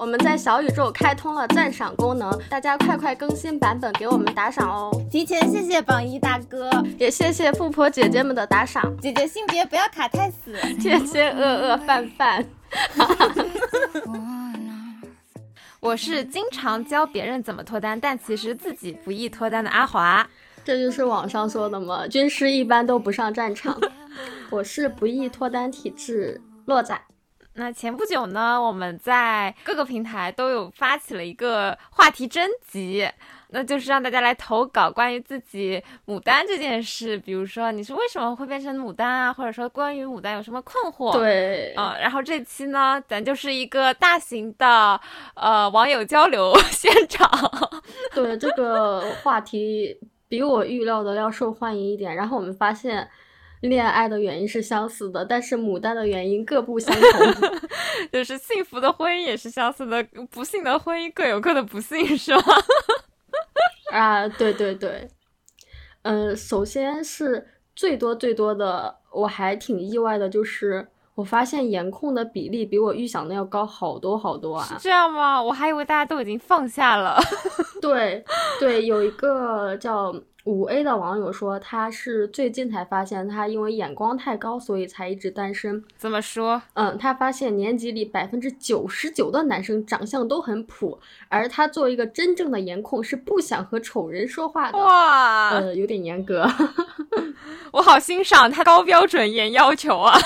我们在小宇宙开通了赞赏功能，大家快快更新版本给我们打赏哦！提前谢谢榜一大哥，也谢谢富婆姐姐们的打赏。姐姐性别不要卡太死，天天饿饿饭饭。我是经常教别人怎么脱单，但其实自己不易脱单的阿华。这就是网上说的嘛，军师一般都不上战场。我是不易脱单体质，洛仔。那前不久呢，我们在各个平台都有发起了一个话题征集，那就是让大家来投稿关于自己牡丹这件事，比如说你是为什么会变成牡丹啊，或者说关于牡丹有什么困惑？对，啊，然后这期呢，咱就是一个大型的呃网友交流 现场。对，这个话题比我预料的要受欢迎一点，然后我们发现。恋爱的原因是相似的，但是牡丹的原因各不相同。就是幸福的婚姻也是相似的，不幸的婚姻各有各的不幸，是吗？啊，对对对。嗯，首先是最多最多的，我还挺意外的，就是我发现颜控的比例比我预想的要高好多好多啊！是这样吗？我还以为大家都已经放下了。对对，有一个叫。五 A 的网友说，他是最近才发现，他因为眼光太高，所以才一直单身。怎么说？嗯，他发现年级里百分之九十九的男生长相都很普，而他作为一个真正的颜控，是不想和丑人说话的。哇，呃，有点严格。我好欣赏他高标准严要求啊。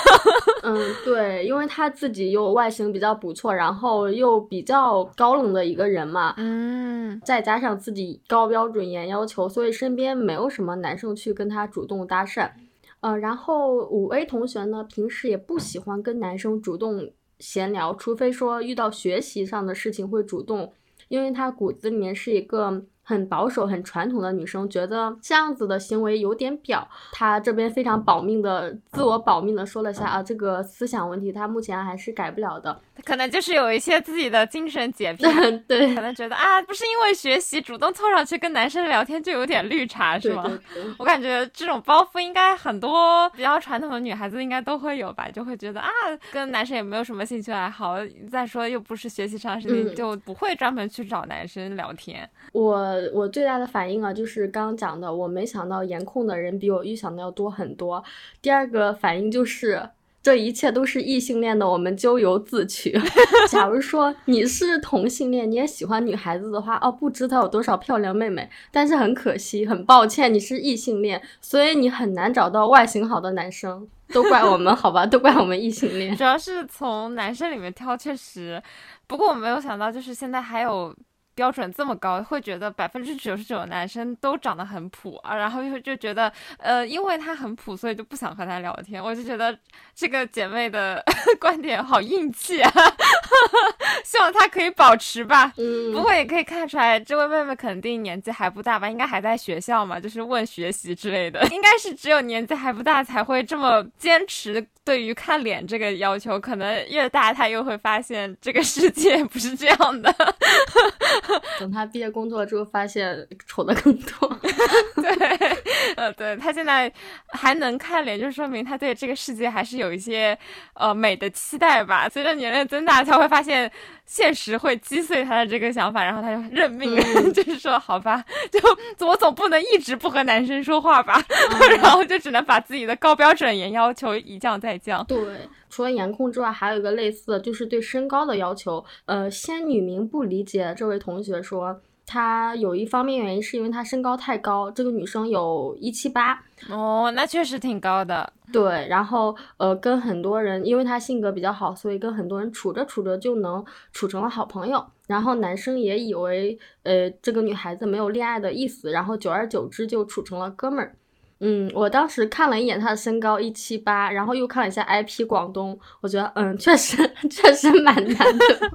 嗯，对，因为他自己又外形比较不错，然后又比较高冷的一个人嘛。嗯，再加上自己高标准严要求，所以身边。没有什么男生去跟他主动搭讪，呃，然后五 A 同学呢，平时也不喜欢跟男生主动闲聊，除非说遇到学习上的事情会主动，因为他骨子里面是一个。很保守、很传统的女生觉得这样子的行为有点表。她这边非常保命的、自我保命的说了下啊，这个思想问题她目前还是改不了的。可能就是有一些自己的精神洁癖，对，可能觉得啊，不是因为学习主动凑上去跟男生聊天就有点绿茶，是吗？我感觉这种包袱应该很多比较传统的女孩子应该都会有吧，就会觉得啊，跟男生也没有什么兴趣爱好，再说又不是学习上的事情，就不会专门去找男生聊天。我。我最大的反应啊，就是刚刚讲的，我没想到颜控的人比我预想的要多很多。第二个反应就是，这一切都是异性恋的，我们咎由自取。假如说你是同性恋，你也喜欢女孩子的话，哦，不知道有多少漂亮妹妹，但是很可惜，很抱歉，你是异性恋，所以你很难找到外形好的男生。都怪我们，好吧，都怪我们异性恋。主要是从男生里面挑，确实。不过我没有想到，就是现在还有。标准这么高，会觉得百分之九十九的男生都长得很普啊，然后就就觉得，呃，因为他很普，所以就不想和他聊天。我就觉得这个姐妹的 观点好硬气啊，希望她可以保持吧。嗯，不过也可以看出来，这位妹妹肯定年纪还不大吧，应该还在学校嘛，就是问学习之类的，应该是只有年纪还不大才会这么坚持对于看脸这个要求，可能越大她又会发现这个世界不是这样的。等他毕业工作之后，发现丑的更多。对，呃，对他现在还能看脸，就说明他对这个世界还是有一些呃美的期待吧。随着年龄增大，他会发现现实会击碎他的这个想法，然后他就认命，就是说好吧，就我总不能一直不和男生说话吧，然后就只能把自己的高标准严要求一降再降。对。除了颜控之外，还有一个类似的就是对身高的要求。呃，仙女明不理解这位同学说，他有一方面原因是因为他身高太高，这个女生有一七八。哦，那确实挺高的。对，然后呃，跟很多人，因为他性格比较好，所以跟很多人处着处着就能处成了好朋友。然后男生也以为呃这个女孩子没有恋爱的意思，然后久而久之就处成了哥们儿。嗯，我当时看了一眼他的身高一七八，然后又看了一下 IP 广东，我觉得嗯，确实 确实蛮难的。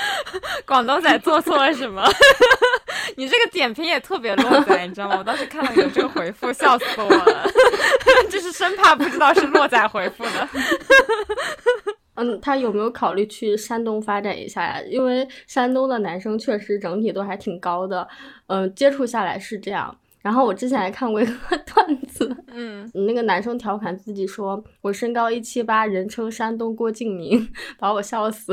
广东仔做错了什么？你这个点评也特别落仔，你知道吗？我当时看到有这个回复，笑死我了，就是生怕不知道是落仔回复的。嗯，他有没有考虑去山东发展一下呀？因为山东的男生确实整体都还挺高的，嗯，接触下来是这样。然后我之前还看过一个段子。嗯，那个男生调侃自己说：“我身高一七八，人称山东郭敬明”，把我笑死。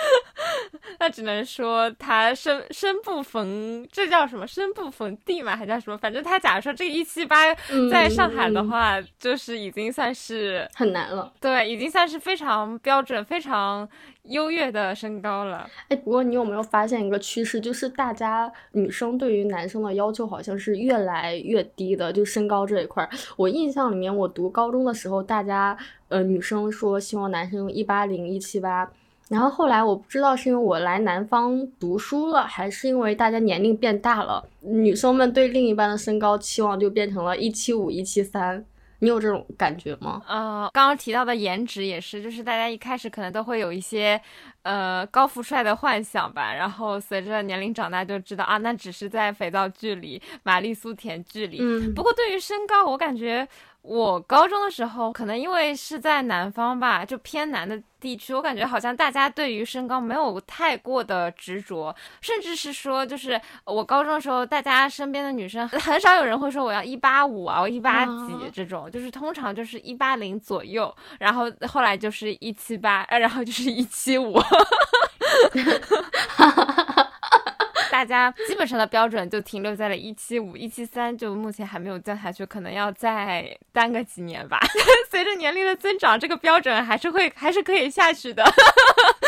那只能说他生生不逢，这叫什么？生不逢地嘛，还叫什么？反正他假如说这个一七八在上海的话，就是已经算是很难了。对，已经算是非常标准、非常优越的身高了。哎，不过你有没有发现一个趋势，就是大家女生对于男生的要求好像是越来越低的，就身高这一块儿。我印象里面，我读高中的时候，大家呃女生说希望男生一八零、一七八。然后后来我不知道是因为我来南方读书了，还是因为大家年龄变大了，女生们对另一半的身高期望就变成了一七五、一七三。你有这种感觉吗？呃，刚刚提到的颜值也是，就是大家一开始可能都会有一些呃高富帅的幻想吧，然后随着年龄长大就知道啊，那只是在肥皂剧里、玛丽苏甜剧里。嗯，不过对于身高，我感觉。我高中的时候，可能因为是在南方吧，就偏南的地区，我感觉好像大家对于身高没有太过的执着，甚至是说，就是我高中的时候，大家身边的女生很少有人会说我要一八五啊，我一八几这种，就是通常就是一八零左右，然后后来就是一七八，呃，然后就是一七五。大家基本上的标准就停留在了一七五、一七三，就目前还没有降下去，可能要再耽个几年吧。随着年龄的增长，这个标准还是会还是可以下去的。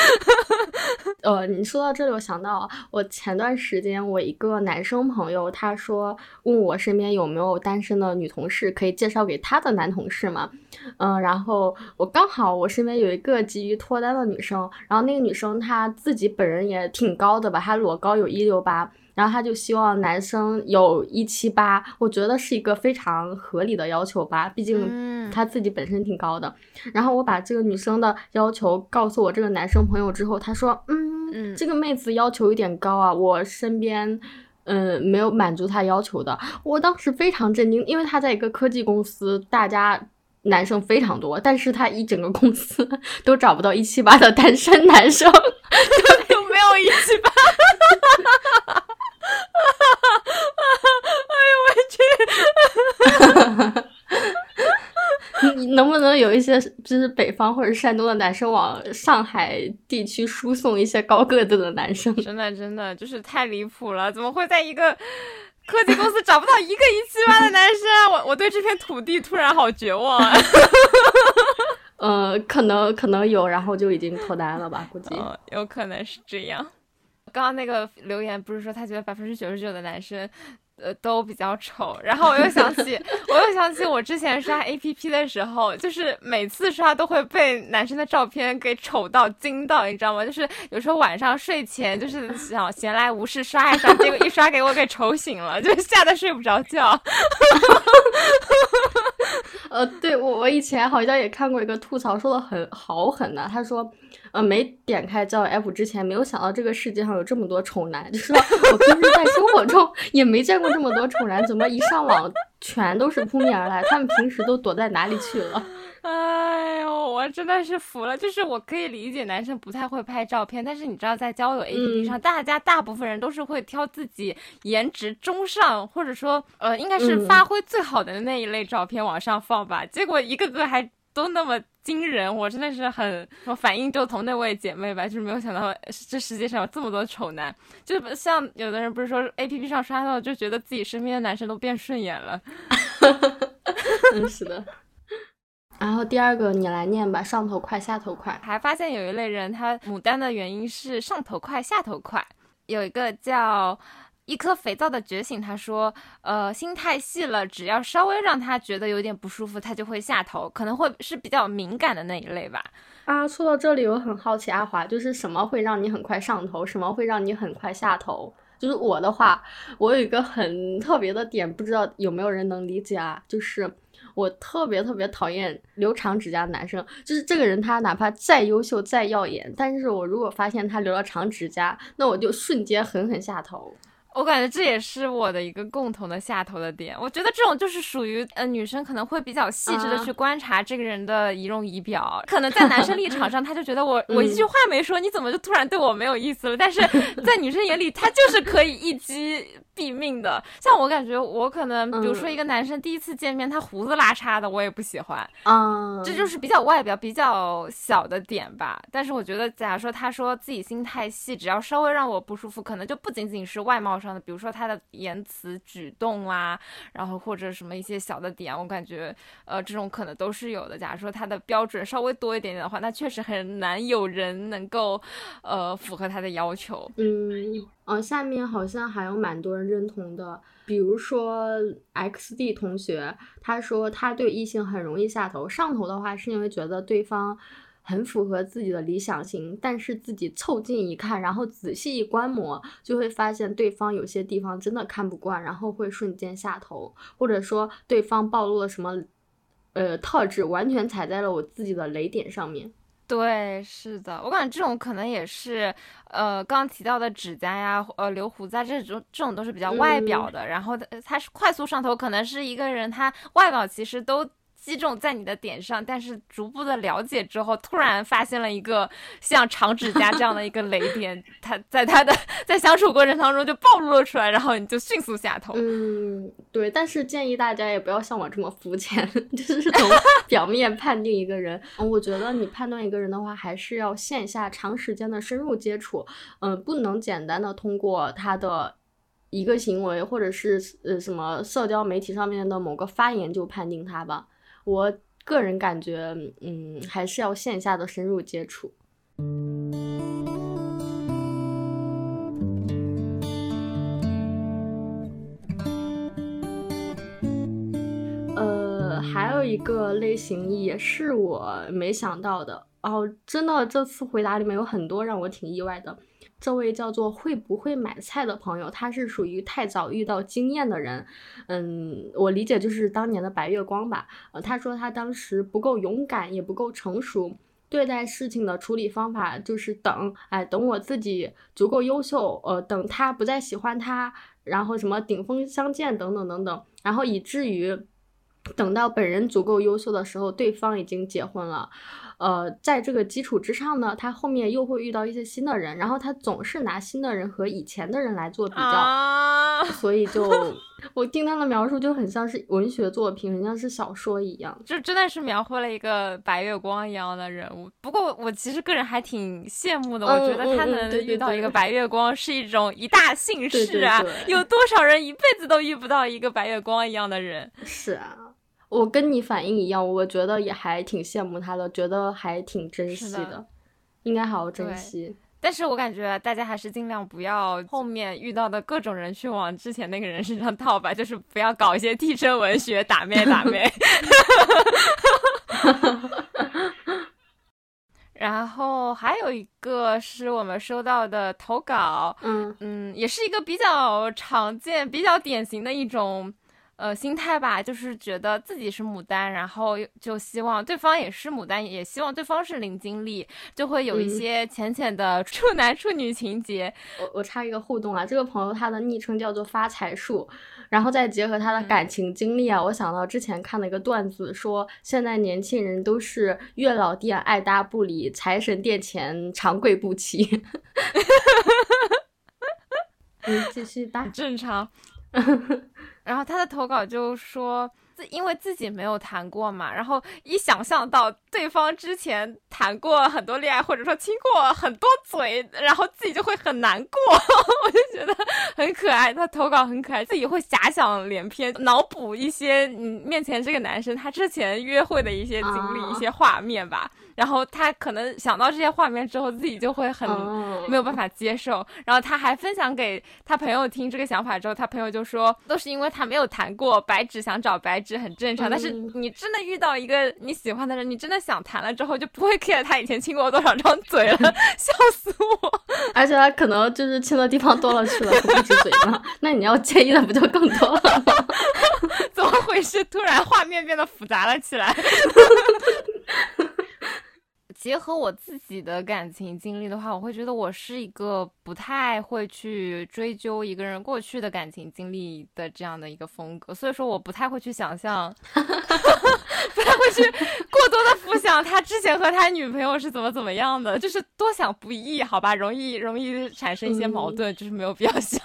哈 呃，你说到这里，我想到我前段时间我一个男生朋友，他说问我身边有没有单身的女同事可以介绍给他的男同事嘛？嗯，然后我刚好我身边有一个急于脱单的女生，然后那个女生她自己本人也挺高的吧，她裸高有一六八。然后他就希望男生有一七八，我觉得是一个非常合理的要求吧，毕竟他自己本身挺高的。然后我把这个女生的要求告诉我这个男生朋友之后，他说：“嗯，这个妹子要求有点高啊，我身边嗯没有满足他要求的。”我当时非常震惊，因为他在一个科技公司，大家男生非常多，但是他一整个公司 都找不到一七八的单身男生，就没有一七八。你能不能有一些就是北方或者山东的男生往上海地区输送一些高个子的男生？真的真的就是太离谱了！怎么会在一个科技公司找不到一个一七八的男生？我我对这片土地突然好绝望啊！呃，可能可能有，然后就已经脱单了吧？估计有可能是这样。刚刚那个留言不是说他觉得百分之九十九的男生。呃，都比较丑，然后我又想起，我又想起我之前刷 A P P 的时候，就是每次刷都会被男生的照片给丑到惊到，你知道吗？就是有时候晚上睡前就是想闲来无事刷一刷，结果一刷给我给丑醒了，就吓得睡不着觉。呃，对我我以前好像也看过一个吐槽，说的很好狠的，他说。呃，没点开交友 App 之前，没有想到这个世界上有这么多丑男。就说 我平时在生活中也没见过这么多丑男，怎么一上网全都是扑面而来？他们平时都躲在哪里去了？哎呦，我真的是服了。就是我可以理解男生不太会拍照片，但是你知道，在交友 APP 上，大家大部分人都是会挑自己颜值中上，或者说呃，应该是发挥最好的那一类照片往上放吧。结果一个个还都那么。惊人！我真的是很，我反应就同那位姐妹吧，就是没有想到这世界上有这么多丑男，就像有的人不是说 A P P 上刷到，就觉得自己身边的男生都变顺眼了。嗯，是的。然后第二个你来念吧，上头快，下头快。还发现有一类人，他牡丹的原因是上头快，下头快。有一个叫。一颗肥皂的觉醒，他说，呃，心太细了，只要稍微让他觉得有点不舒服，他就会下头，可能会是比较敏感的那一类吧。啊，说到这里，我很好奇，阿华，就是什么会让你很快上头，什么会让你很快下头？就是我的话，我有一个很特别的点，不知道有没有人能理解啊？就是我特别特别讨厌留长指甲的男生，就是这个人他哪怕再优秀再耀眼，但是我如果发现他留了长指甲，那我就瞬间狠狠下头。我感觉这也是我的一个共同的下头的点。我觉得这种就是属于呃女生可能会比较细致的去观察这个人的仪容仪表，可能在男生立场上他就觉得我 我一句话没说，你怎么就突然对我没有意思了？但是 在女生眼里，他就是可以一击毙命的。像我感觉，我可能比如说一个男生第一次见面，他胡子拉碴的，我也不喜欢。嗯，这就是比较外表比较小的点吧。但是我觉得，假如说他说自己心太细，只要稍微让我不舒服，可能就不仅仅是外貌上的，比如说他的言辞举动啊，然后或者什么一些小的点，我感觉呃这种可能都是有的。假如说他的标准稍微多一点点的话，那确实很难有人能够呃符合他的要求。嗯。呃，下面好像还有蛮多人认同的，比如说 X D 同学，他说他对异性很容易下头，上头的话是因为觉得对方很符合自己的理想型，但是自己凑近一看，然后仔细一观摩，就会发现对方有些地方真的看不惯，然后会瞬间下头，或者说对方暴露了什么呃特质，完全踩在了我自己的雷点上面。对，是的，我感觉这种可能也是，呃，刚刚提到的指甲呀，呃，留胡子啊，这种这种都是比较外表的，然后他他是快速上头，可能是一个人他外表其实都。击中在你的点上，但是逐步的了解之后，突然发现了一个像长指甲这样的一个雷点，他在他的在相处过程当中就暴露了出来，然后你就迅速下头。嗯，对，但是建议大家也不要像我这么肤浅，就是从表面判定一个人。我觉得你判断一个人的话，还是要线下长时间的深入接触，嗯，不能简单的通过他的一个行为或者是呃什么社交媒体上面的某个发言就判定他吧。我个人感觉，嗯，还是要线下的深入接触。还有一个类型也是我没想到的哦，真的，这次回答里面有很多让我挺意外的。这位叫做会不会买菜的朋友，他是属于太早遇到经验的人，嗯，我理解就是当年的白月光吧。呃，他说他当时不够勇敢，也不够成熟，对待事情的处理方法就是等，哎，等我自己足够优秀，呃，等他不再喜欢他，然后什么顶峰相见等等等等，然后以至于等到本人足够优秀的时候，对方已经结婚了。呃，在这个基础之上呢，他后面又会遇到一些新的人，然后他总是拿新的人和以前的人来做比较，所以就 我听他的描述就很像是文学作品，很像是小说一样，就真的是描绘了一个白月光一样的人物。不过我其实个人还挺羡慕的，我觉得他能遇到一个白月光是一种一大幸事啊！有多少人一辈子都遇不到一个白月光一样的人？是啊。我跟你反应一样，我觉得也还挺羡慕他的，觉得还挺珍惜的，应该好好珍惜。但是我感觉大家还是尽量不要后面遇到的各种人去往之前那个人身上套吧，就是不要搞一些替身文学打妹打妹。然后还有一个是我们收到的投稿，嗯嗯，也是一个比较常见、比较典型的一种。呃，心态吧，就是觉得自己是牡丹，然后就希望对方也是牡丹，也希望对方是零经历，就会有一些浅浅的处男处女情节。我我插一个互动啊，这个朋友他的昵称叫做发财树，然后再结合他的感情经历啊，我想到之前看了一个段子，说现在年轻人都是月老店爱搭不理，财神殿前长跪不起。你 继续吧，正常。然后他的投稿就说，自因为自己没有谈过嘛，然后一想象到对方之前谈过很多恋爱，或者说亲过很多嘴，然后自己就会很难过，我就觉得很可爱。他投稿很可爱，自己会遐想连篇，脑补一些嗯面前这个男生他之前约会的一些经历、一些画面吧。然后他可能想到这些画面之后，自己就会很没有办法接受。然后他还分享给他朋友听这个想法之后，他朋友就说，都是因为他没有谈过白纸，想找白纸很正常。但是你真的遇到一个你喜欢的人，你真的想谈了之后，就不会 care 他以前亲过多少张嘴了，笑死我！而且他可能就是亲的地方多了去了，不止嘴嘛。那你要介意的不就更多了吗？怎么回事？突然画面变得复杂了起来。结合我自己的感情经历的话，我会觉得我是一个不太会去追究一个人过去的感情经历的这样的一个风格，所以说我不太会去想象，不太会去过多的浮想他之前和他女朋友是怎么怎么样的，就是多想不易，好吧，容易容易产生一些矛盾，就是没有必要想。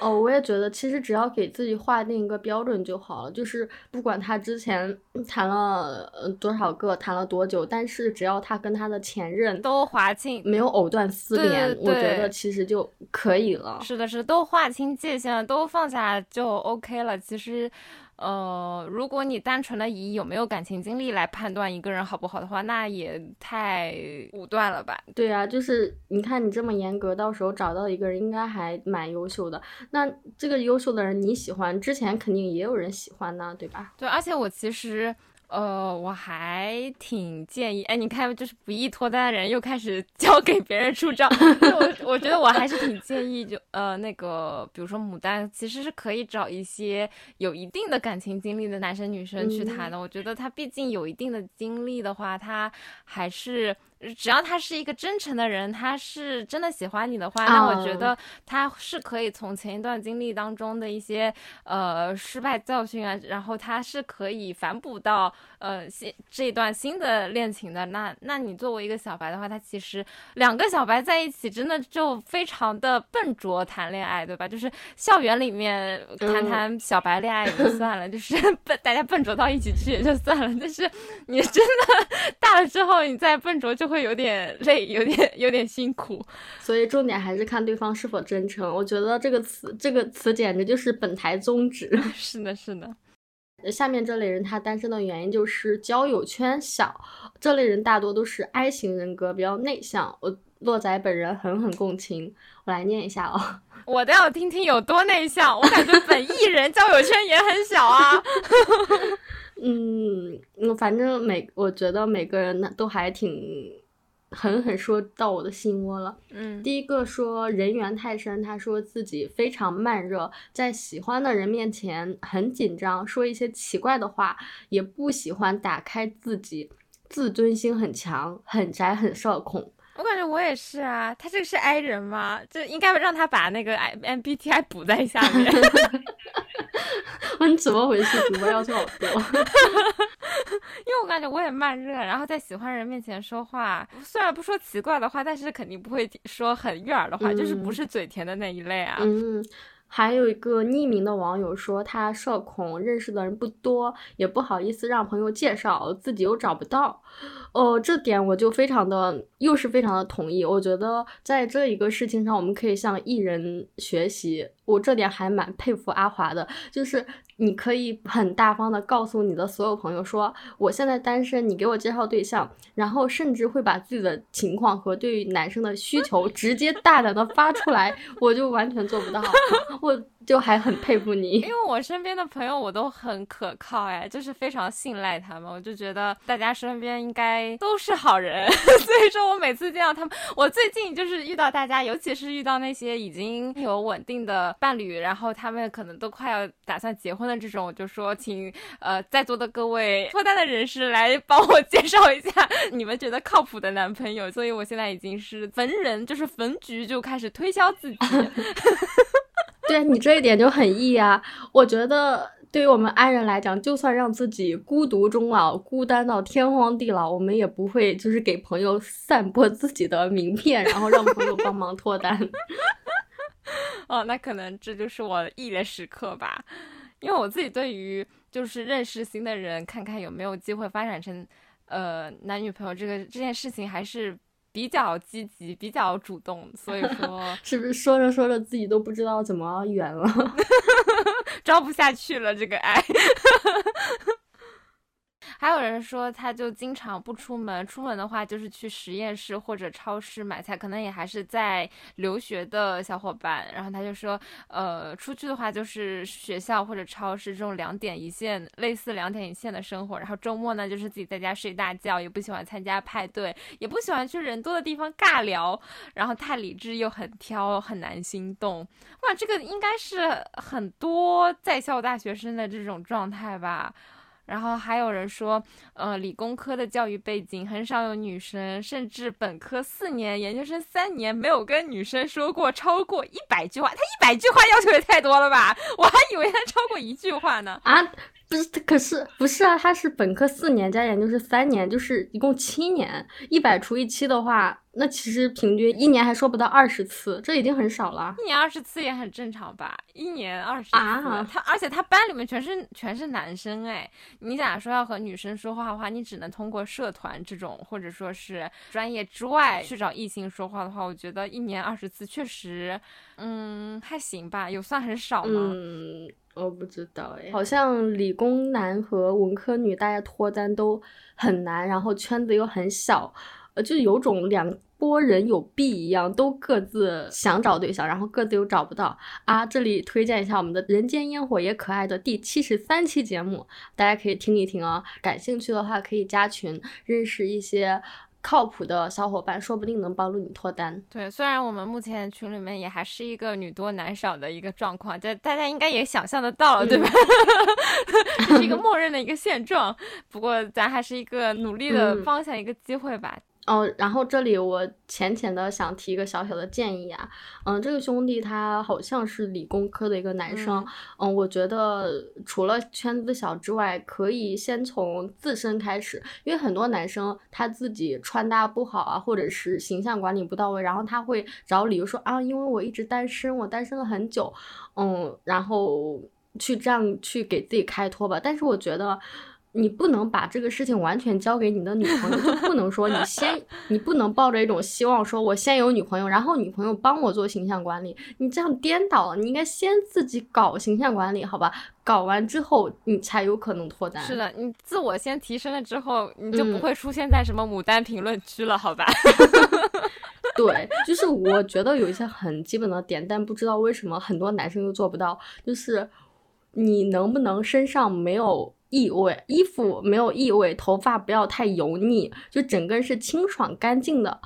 哦，我也觉得，其实只要给自己划定一个标准就好了，就是不管他之前谈了呃多少个，谈了多久，但是只要他跟他的前任都划清，没有藕断丝连，我觉得其实就可以了。是的，是都划清界限了，都放下就 OK 了。其实。呃，如果你单纯的以有没有感情经历来判断一个人好不好的话，那也太武断了吧？对啊，就是你看你这么严格，到时候找到一个人应该还蛮优秀的。那这个优秀的人你喜欢，之前肯定也有人喜欢呢，对吧？对，而且我其实。呃，我还挺建议，哎，你看，就是不易脱单的人又开始 交给别人出招。我我觉得我还是挺建议，就呃那个，比如说牡丹，其实是可以找一些有一定的感情经历的男生女生去谈的。我觉得他毕竟有一定的经历的话，他还是。只要他是一个真诚的人，他是真的喜欢你的话，那我觉得他是可以从前一段经历当中的一些呃失败教训啊，然后他是可以反哺到呃新这一段新的恋情的。那那你作为一个小白的话，他其实两个小白在一起真的就非常的笨拙谈恋爱，对吧？就是校园里面谈谈小白恋爱也就 算了，就是笨大家笨拙到一起去也就算了，但是你真的 大了之后，你再笨拙就。会有点 累，有点有点辛苦，所以重点还是看对方是否真诚。我觉得这个词，这个词简直就是本台宗旨。是的，是的。下面这类人他单身的原因就是交友圈小，这类人大多都是 I 型人格，比较内向。我洛仔本人狠狠共情，我来念一下哦。我都要听听有多内向，我感觉本艺人交友圈也很小啊。嗯，反正每我觉得每个人呢都还挺狠狠说到我的心窝了。嗯，第一个说人缘太深，他说自己非常慢热，在喜欢的人面前很紧张，说一些奇怪的话，也不喜欢打开自己，自尊心很强，很宅，很社恐。我感觉我也是啊，他这个是 I 人吗？就应该让他把那个 M B T I 补在下面。你怎么回事？主播要求好多。因为我感觉我也慢热，然后在喜欢人面前说话，虽然不说奇怪的话，但是肯定不会说很悦耳的话，就是不是嘴甜的那一类啊。嗯。还有一个匿名的网友说，他社恐，认识的人不多，也不好意思让朋友介绍，自己又找不到。哦，这点我就非常的，又是非常的同意。我觉得在这一个事情上，我们可以向艺人学习。我这点还蛮佩服阿华的，就是你可以很大方的告诉你的所有朋友说，我现在单身，你给我介绍对象，然后甚至会把自己的情况和对于男生的需求直接大胆的发出来，我就完全做不到，我。就还很佩服你，因为我身边的朋友我都很可靠哎，就是非常信赖他们，我就觉得大家身边应该都是好人，所以说我每次见到他们，我最近就是遇到大家，尤其是遇到那些已经有稳定的伴侣，然后他们可能都快要打算结婚的这种，我就说请呃在座的各位脱单的人士来帮我介绍一下你们觉得靠谱的男朋友，所以我现在已经是逢人就是逢局就开始推销自己。对你这一点就很易啊！我觉得对于我们爱人来讲，就算让自己孤独终老、孤单到天荒地老，我们也不会就是给朋友散播自己的名片，然后让朋友帮忙脱单。哦，那可能这就是我易的时刻吧，因为我自己对于就是认识新的人，看看有没有机会发展成呃男女朋友这个这件事情，还是。比较积极，比较主动，所以说 是不是说着说着自己都不知道怎么圆了，装不下去了这个爱。还有人说，他就经常不出门，出门的话就是去实验室或者超市买菜，可能也还是在留学的小伙伴。然后他就说，呃，出去的话就是学校或者超市这种两点一线，类似两点一线的生活。然后周末呢，就是自己在家睡大觉，也不喜欢参加派对，也不喜欢去人多的地方尬聊。然后太理智又很挑，很难心动。哇，这个应该是很多在校大学生的这种状态吧。然后还有人说，呃，理工科的教育背景很少有女生，甚至本科四年、研究生三年没有跟女生说过超过一百句话。他一百句话要求也太多了吧？我还以为他超过一句话呢。啊，不是，可是不是啊？他是本科四年加研究生三年，就是一共七年。一百除以七的话，那其实平均一年还说不到二十次，这已经很少了。一年二十次也很正常吧？一年二十次，啊他而且他班里面全是全是男生哎，你假如说要和女生说话的话，你只能通过社团这种或者说是专业之外去找异性说话的话，我觉得一年二十次确实，嗯，还行吧，有算很少吗？嗯，我不知道哎，好像理工男和文科女大家脱单都很难，然后圈子又很小，呃，就有种两拨人有弊一样，都各自想找对象，然后各自又找不到啊。这里推荐一下我们的《人间烟火也可爱》的第七十三期节目，大家可以听一听哦。感兴趣的话可以加群，认识一些靠谱的小伙伴，说不定能帮助你脱单。对，虽然我们目前群里面也还是一个女多男少的一个状况，这大家应该也想象得到了，对吧？这 是一个 默认的一个现状。不过咱还是一个努力的嗯方向，一个机会吧。哦，然后这里我浅浅的想提一个小小的建议啊，嗯，这个兄弟他好像是理工科的一个男生，嗯我觉得除了圈子小之外，可以先从自身开始，因为很多男生他自己穿搭不好啊，或者是形象管理不到位，然后他会找理由说啊，因为我一直单身，我单身了很久，嗯，然后去这样去给自己开脱吧，但是我觉得。你不能把这个事情完全交给你的女朋友，就不能说你先，你不能抱着一种希望，说我先有女朋友，然后女朋友帮我做形象管理，你这样颠倒了。你应该先自己搞形象管理，好吧？搞完之后，你才有可能脱单。是的，你自我先提升了之后，你就不嗯会出现在什么牡丹评论区了，好吧？对，就是我觉得有一些很基本的点，但不知道为什么很多男生又做不到，就是你能不能身上没有异味，衣服没有异味，头发不要太油腻，就整个人是清爽干净的。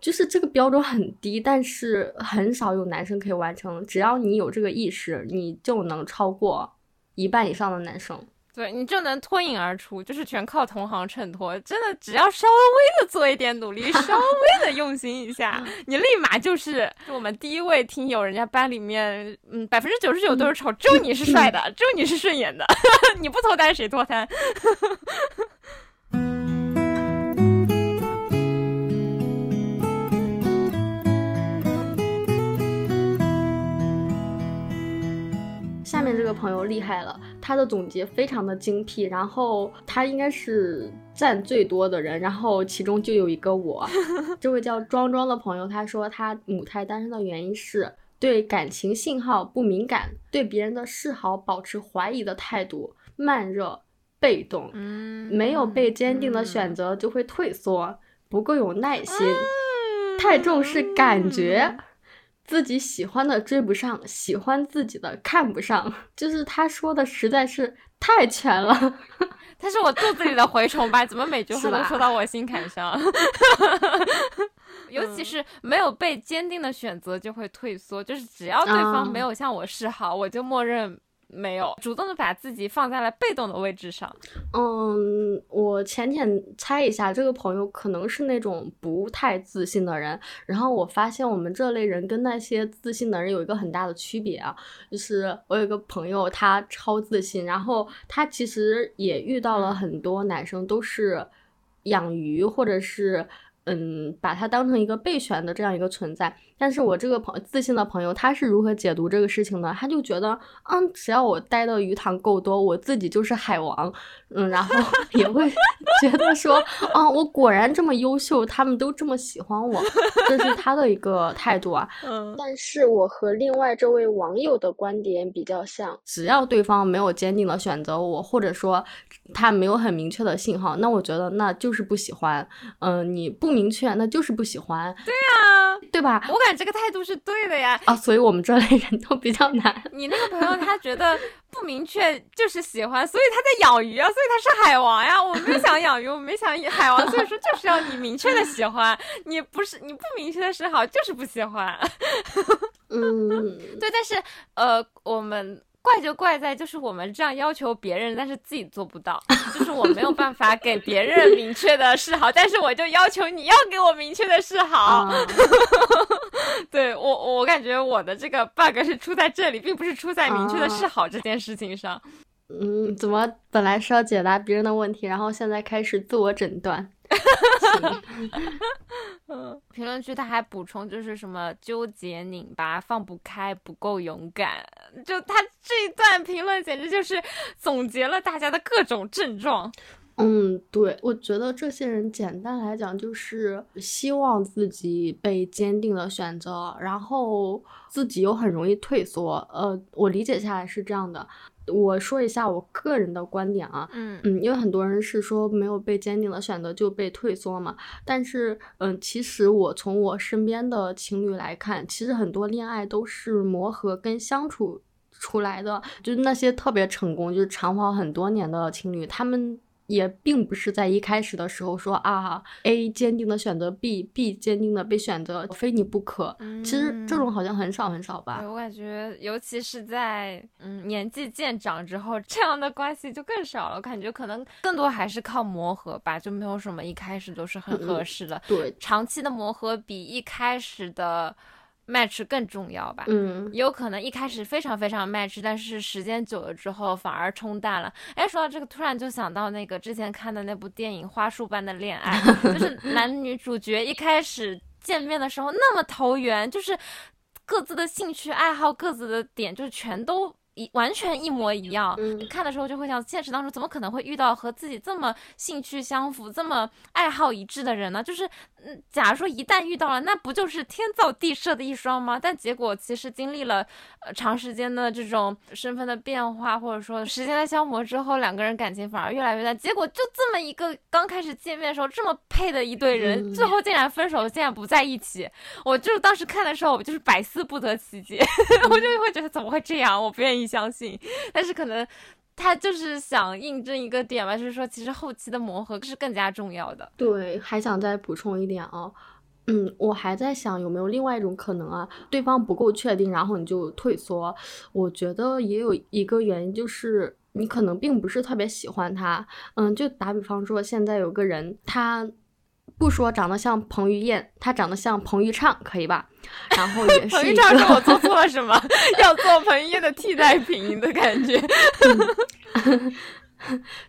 就是这个标准很低，但是很少有男生可以完成。只要你有这个意识，你就能超过一半以上的男生。对你就能脱颖而出，就是全靠同行衬托。真的，只要稍微的做一点努力，稍微的用心一下，你立马就是我们第一位听友，人家班里面，嗯，百分之九十九都是丑，只有你是帅的，只有你是顺眼的，你不脱单谁脱单？下面这个朋友厉害了，他的总结非常的精辟，然后他应该是赞最多的人，然后其中就有一个我。这位叫庄庄的朋友，他说他母胎单身的原因是对感情信号不敏感，对别人的示好保持怀疑的态度，慢热、被动，嗯没有被坚定的选择就会退缩，不够有耐心，太重视感觉。自己喜欢的追不上，喜欢自己的看不上，就是他说的实在是太全了。他是我肚子里的蛔虫吧？怎么每句话都说到我心坎上？尤嗯其是没有被坚定的选择就会退缩，就是只要对方啊没有向我示好，我就默认没有，主动的把自己放在了被动的位置上。嗯，我浅浅猜一下，这个朋友可能是那种不太自信的人。然后我发现我们这类人跟那些自信的人有一个很大的区别啊，就是我有一个朋友，他超自信，然后他其实也遇到了很多男生都是养鱼或者是。嗯，把他当成一个备选的这样一个存在，但是我这个朋自信的朋友，他是如何解读这个事情呢？他就觉得，嗯，只要我待的鱼塘够多，我自己就是海王，嗯，然后 也会觉得说，啊，我果然这么优秀，他们都这么喜欢我，这是他的一个态度啊。嗯，但是我和另外这位网友的观点比较像，只要对方没有坚定的选择我，或者说他没有很明确的信号，那我觉得那就是不喜欢。嗯、你不明确，那就是不喜欢，对啊，对吧？我感觉这个态度是对的呀。啊，所以我们这类人都比较难。你那个朋友他觉得不明确就是喜欢，所以他在养鱼啊，所以他是海王呀。我没想养鱼，我没想海王，所以说就是要你明确的喜欢，你不是你不明确的示好就是不喜欢。嗯，对，但是呃，我们怪就怪在就是我们这样要求别人，但是自己做不到，就是我没有办法给别人明确的示好，但是我就要求你要给我明确的示好。啊，对我，我感觉我的这个 bug 是出在这里，并不是出在明确的示好这件事情上。嗯，怎么本来是要解答别人的问题，然后现在开始自我诊断？嗯，评论区他还补充，就是什么纠结、拧巴、放不开、不够勇敢，就他这一段评论简直就是总结了大家的各种症状。嗯，对，我觉得这些人简单来讲就是希望自己被坚定的选择，然后自己又很容易退缩。呃，我理解下来是这样的。我说一下我个人的观点啊，嗯嗯，因为很多人是说没有被坚定的选择就被退缩嘛，但是嗯，其实我从我身边的情侣来看，其实很多恋爱都是磨合跟相处出来的，就是那些特别成功，就是长跑很多年的情侣，他们。也并不是在一开始的时候说啊，A 坚定的选择 B，B 坚定的被选择，非你不可。其实这种好像很少很少吧。我感觉，尤其是在嗯年纪渐长之后，这样的关系就更少了。我感觉可能更多还是靠磨合吧，就没有什么一开始都是很合适的。对，长期的磨合比一开始的。Match 更重要吧，嗯，有可能一开始非常非常 match，但是时间久了之后反而冲淡了。哎，说到这个，突然就想到那个之前看的那部电影《花束般的恋爱》，就是男女主角一开始见面的时候那么投缘，就是各自的兴趣爱好、各自的点，就是全都。一完全一模一样，看的时候就会想，现实当中怎么可能会遇到和自己这么兴趣相符、这么爱好一致的人呢？就是，嗯，假如说一旦遇到了，那不就是天造地设的一双吗？但结果其实经历了呃长时间的这种身份的变化，或者说时间的消磨之后，两个人感情反而越来越淡。结果就这么一个刚开始见面的时候这么配的一对人，最后竟然分手，竟然不在一起。我就当时看的时候，我就是百思不得其解，我就会觉得怎么会这样？我不愿意。相信，但是可能他就是想印证一个点吧，就是说其实后期的磨合是更加重要的。对，还想再补充一点啊，嗯，我还在想有没有另外一种可能啊，对方不够确定，然后你就退缩。我觉得也有一个原因，就是你可能并不是特别喜欢他。嗯，就打比方说，现在有个人他。不说长得像彭于晏，他长得像彭昱畅，可以吧？然后也是彭昱畅说我做错了什么，要做彭于晏的替代品的感觉。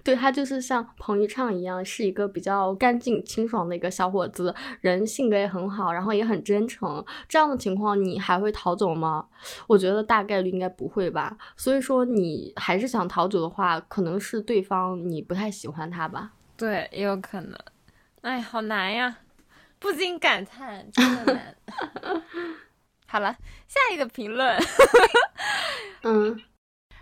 对他就是像彭昱畅一样，是一个比较干净清爽的一个小伙子，人性格也很好，然后也很真诚。这样的情况你还会逃走吗？我觉得大概率应该不会吧。所以说你还是想逃走的话，可能是对方你不太喜欢他吧？对，也有可能。哎，好难呀，不禁感叹，真的难。好了，下一个评论，嗯，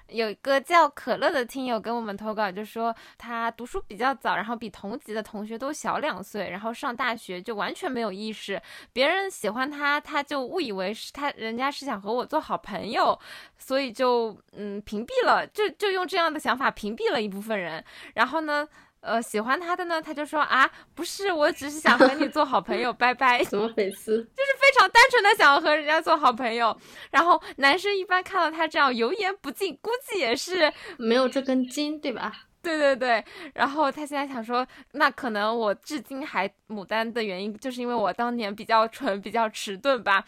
有一个叫可乐的听友跟我们投稿，就说他读书比较早，然后比同级的同学都小两岁，然后上大学就完全没有意识，别人喜欢他，他就误以为是他人家是想和我做好朋友，所以就嗯屏蔽了，就就用这样的想法屏蔽了一部分人，然后呢。呃，喜欢他的呢，他就说啊，不是，我只是想和你做好朋友，拜拜。什么粉丝？就是非常单纯的想要和人家做好朋友。然后男生一般看到他这样油盐不进，估计也是没有这根筋，对吧？对对对。然后他现在想说，那可能我至今还牡丹的原因，就是因为我当年比较蠢，比较迟钝吧。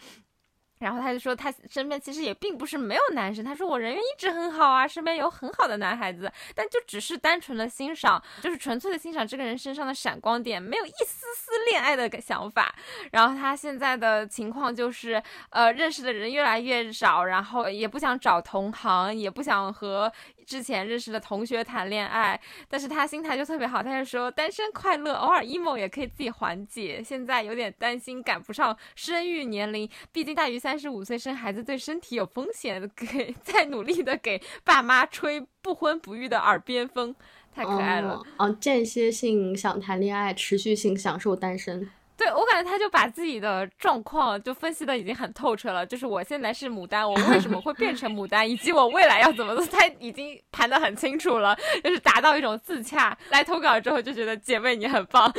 然后他就说，他身边其实也并不是没有男生。他说我人缘一直很好啊，身边有很好的男孩子，但就只是单纯的欣赏，就是纯粹的欣赏这个人身上的闪光点，没有一丝丝恋爱的想法。然后他现在的情况就是，呃，认识的人越来越少，然后也不想找同行，也不想和。之前认识的同学谈恋爱，但是他心态就特别好，他就说单身快乐，偶尔 emo 也可以自己缓解。现在有点担心赶不上生育年龄，毕竟大于三十五岁生孩子对身体有风险，给在努力的给爸妈吹不婚不育的耳边风，太可爱了。哦，间歇性想谈恋爱，持续性享受单身。对我感觉他就把自己的状况就分析的已经很透彻了，就是我现在是牡丹，我为什么会变成牡丹，以及我未来要怎么做，他已经盘的很清楚了，就是达到一种自洽。来投稿之后就觉得姐妹你很棒。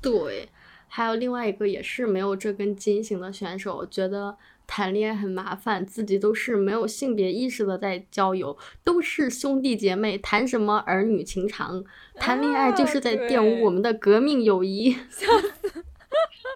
对，还有另外一个也是没有这根筋型的选手，我觉得。谈恋爱很麻烦，自己都是没有性别意识的在交友，都是兄弟姐妹，谈什么儿女情长？谈恋爱就是在玷污我们的革命友谊。笑死！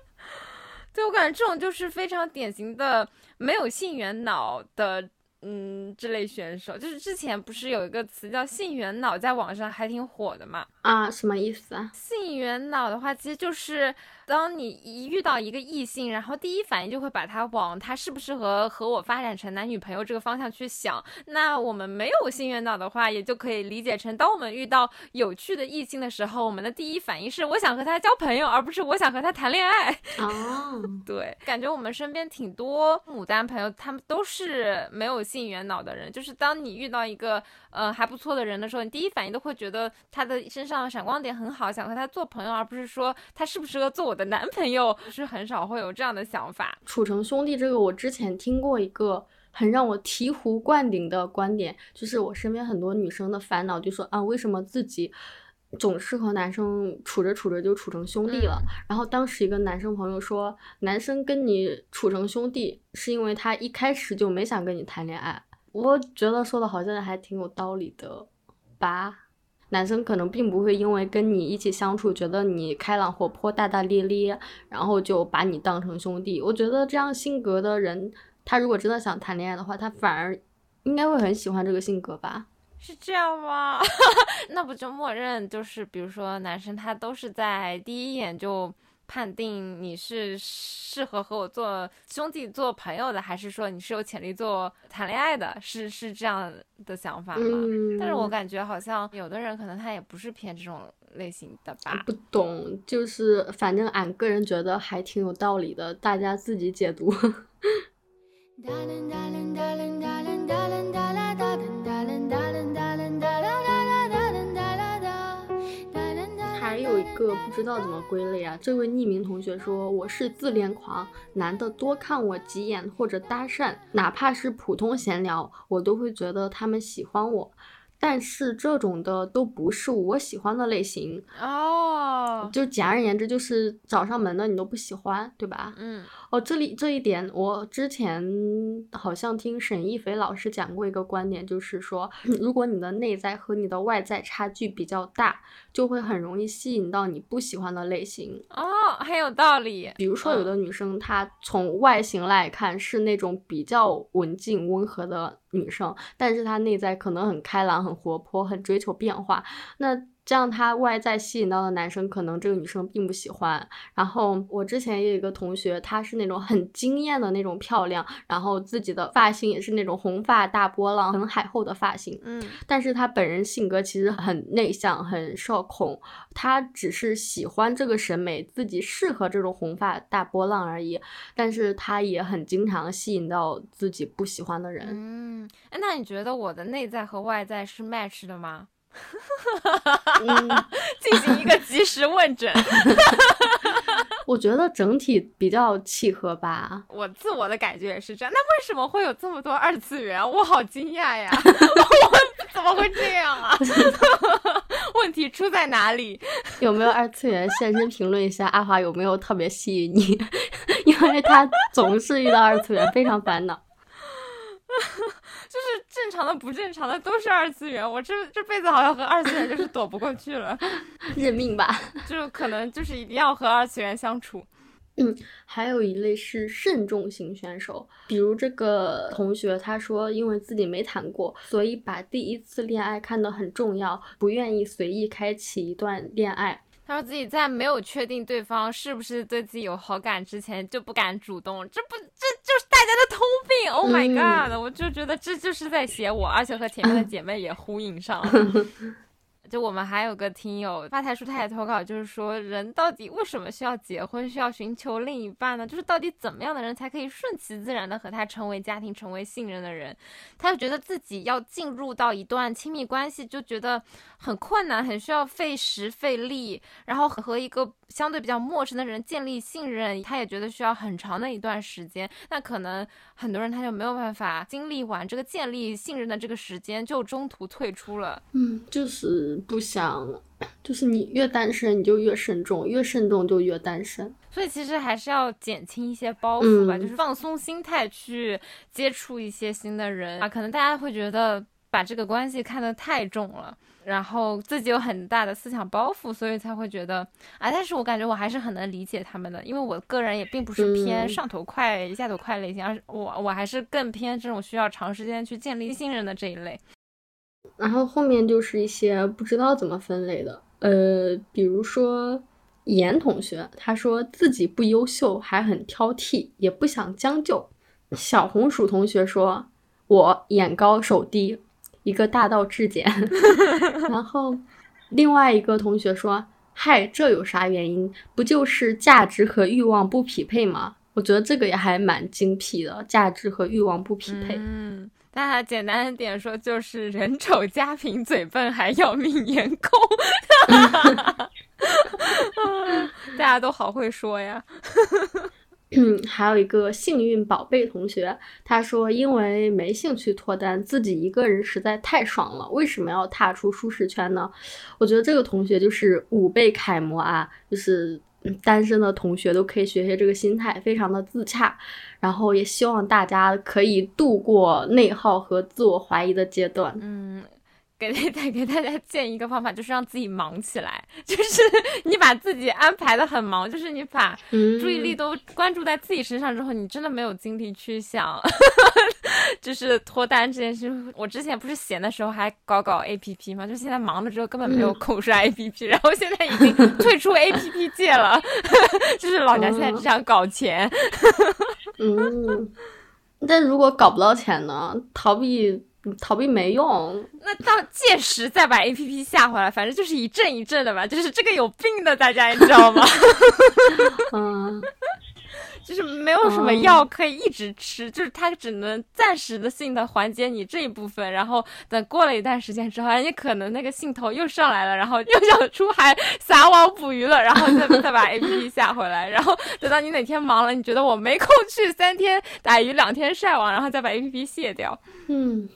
对我感觉这种就是非常典型的没有性缘脑的嗯，这类选手就是之前不是有一个词叫性缘脑，在网上还挺火的嘛？啊，什么意思啊？性缘脑的话，其实就是当你一遇到一个异性，然后第一反应就会把他往他适不适合和我发展成男女朋友这个方向去想。那我们没有性缘脑的话，也就可以理解成，当我们遇到有趣的异性的时候，我们的第一反应是我想和他交朋友，而不是我想和他谈恋爱。哦，对，感觉我们身边挺多牡丹朋友，他们都是没有性缘脑的人。就是当你遇到一个呃还不错的人的时候，你第一反应都会觉得他的身上闪光点很好，想和他做朋友，而不是说他适不适合做我的男朋友。是很少会有这样的想法。处成兄弟这个，我之前听过一个很让我醍醐灌顶的观点，就是我身边很多女生的烦恼，就说啊，为什么自己总是和男生处着处着就处成兄弟了？然后当时一个男生朋友说，男生跟你处成兄弟，是因为他一开始就没想跟你谈恋爱。我觉得说的好像还挺有道理的吧。男生可能并不会因为跟你一起相处，觉得你开朗活泼、大大咧咧，然后就把你当成兄弟。我觉得这样性格的人，他如果真的想谈恋爱的话，他反而应该会很喜欢这个性格吧？是这样吗？那不就默认就是，比如说男生他都是在第一眼就。判定你是适合和我做兄弟、做朋友的，还是说你是有潜力做谈恋爱的？是是这样的想法吗？但是我感觉好像有的人可能他也不是偏这种类型的吧。不懂，就是反正俺个人觉得还挺有道理的，大家自己解读。个不知道怎么归类啊！这位匿名同学说：“我是自恋狂，男的多看我几眼或者搭讪，哪怕是普通闲聊，我都会觉得他们喜欢我。”但是这种的都不是我喜欢的类型哦，就简而言之就是找上门的你都不喜欢，对吧？嗯，哦，这里这一点我之前好像听沈一菲老师讲过一个观点，就是说如果你的内在和你的外在差距比较大，就会很容易吸引到你不喜欢的类型。哦，很有道理。比如说有的女生她从外形来看是那种比较文静温和的。女生，但是她内在可能很开朗、很活泼、很追求变化。那这样，她外在吸引到的男生，可能这个女生并不喜欢。然后我之前也有一个同学，她是那种很惊艳的那种漂亮，然后自己的发型也是那种红发大波浪，很海后的发型。嗯，但是她本人性格其实很内向，很社恐。她只是喜欢这个审美，自己适合这种红发大波浪而已。但是她也很经常吸引到自己不喜欢的人。嗯，哎，那你觉得我的内在和外在是 match 的吗？进行一个及时问诊，我觉得整体比较契合吧。我自我的感觉也是这样。那为什么会有这么多二次元？我好惊讶呀！我怎么会这样啊？问题出在哪里？有没有二次元现身评论一下？阿华有没有特别吸引你？因为他总是遇到二次元，非常烦恼。就是正常的、不正常的都是二次元，我这这辈子好像和二次元就是躲不过去了，认命吧。就可能就是一定要和二次元相处。嗯，还有一类是慎重型选手，比如这个同学，他说因为自己没谈过，所以把第一次恋爱看得很重要，不愿意随意开启一段恋爱。他说自己在没有确定对方是不是对自己有好感之前就不敢主动，这不这就是大家的通病。Oh my god！我就觉得这就是在写我，而且和前面的姐妹也呼应上了。就我们还有个听友发台叔他也投稿，就是说人到底为什么需要结婚，需要寻求另一半呢？就是到底怎么样的人才可以顺其自然的和他成为家庭，成为信任的人？他就觉得自己要进入到一段亲密关系，就觉得很困难，很需要费时费力，然后和一个相对比较陌生的人建立信任，他也觉得需要很长的一段时间。那可能很多人他就没有办法经历完这个建立信任的这个时间，就中途退出了。嗯，就是。不想，就是你越单身，你就越慎重，越慎重就越单身。所以其实还是要减轻一些包袱吧，就是放松心态去接触一些新的人啊。可能大家会觉得把这个关系看得太重了。然后自己有很大的思想包袱，所以才会觉得啊。但是我感觉我还是很能理解他们的，因为我个人也并不是偏上头快、下头快类型，而是我我还是更偏这种需要长时间去建立信任的这一类。然后后面就是一些不知道怎么分类的，呃，比如说严同学，他说自己不优秀，还很挑剔，也不想将就。小红薯同学说，我眼高手低。一个大道至简，然后另外一个同学说：“嗨，这有啥原因？不就是价值和欲望不匹配吗？”我觉得这个也还蛮精辟的，价值和欲望不匹配。嗯，那简单点说就是人丑家贫嘴笨还要命颜控，大家都好会说呀。嗯，还有一个幸运宝贝同学，他说因为没兴趣脱单，自己一个人实在太爽了，为什么要踏出舒适圈呢？我觉得这个同学就是五倍楷模啊，就是单身的同学都可以学学这个心态，非常的自洽。然后也希望大家可以度过内耗和自我怀疑的阶段。嗯。给再给大家建一个方法，就是让自己忙起来。就是 你把自己安排的很忙，就是你把注意力都关注在自己身上之后，你真的没有精力去想，就是脱单这件事。我之前不是闲的时候还搞搞 A P P 吗？就现在忙了之后根本没有空刷 A P P，然后现在已经退出 A P P 界了。就是老娘现在只想搞钱。嗯，但如果搞不到钱呢？逃避。逃避没用，那到届时再把 A P P 下回来，反正就是一阵一阵的吧。就是这个有病的，大家你知道吗？嗯，就是没有什么药可以一直吃，就是它只能暂时的性的缓解你这一部分，然后等过了一段时间之后，你可能那个兴头又上来了，然后又想出海撒网捕鱼了，然后再再把 A P P 下回来，然后等到你哪天忙了，你觉得我没空去，三天打鱼两天晒网，然后再把 A P P 卸掉。嗯。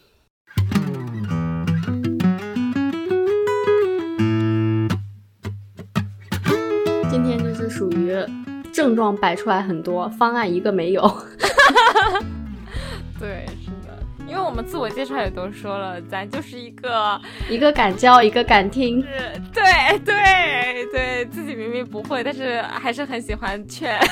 属于症状摆出来很多，方案一个没有。对，是的，因为我们自我介绍也都说了，咱就是一个一个敢教，一个敢听。是，对对对，自己明明不会，但是还是很喜欢劝。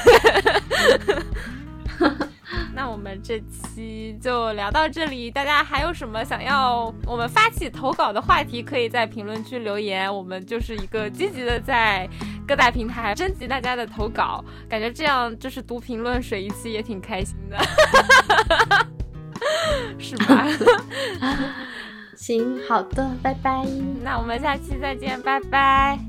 那我们这期就聊到这里，大家还有什么想要我们发起投稿的话题，可以在评论区留言。我们就是一个积极的在各大平台征集大家的投稿，感觉这样就是读评论水一期也挺开心的，是吧？行，好的，拜拜。那我们下期再见，拜拜。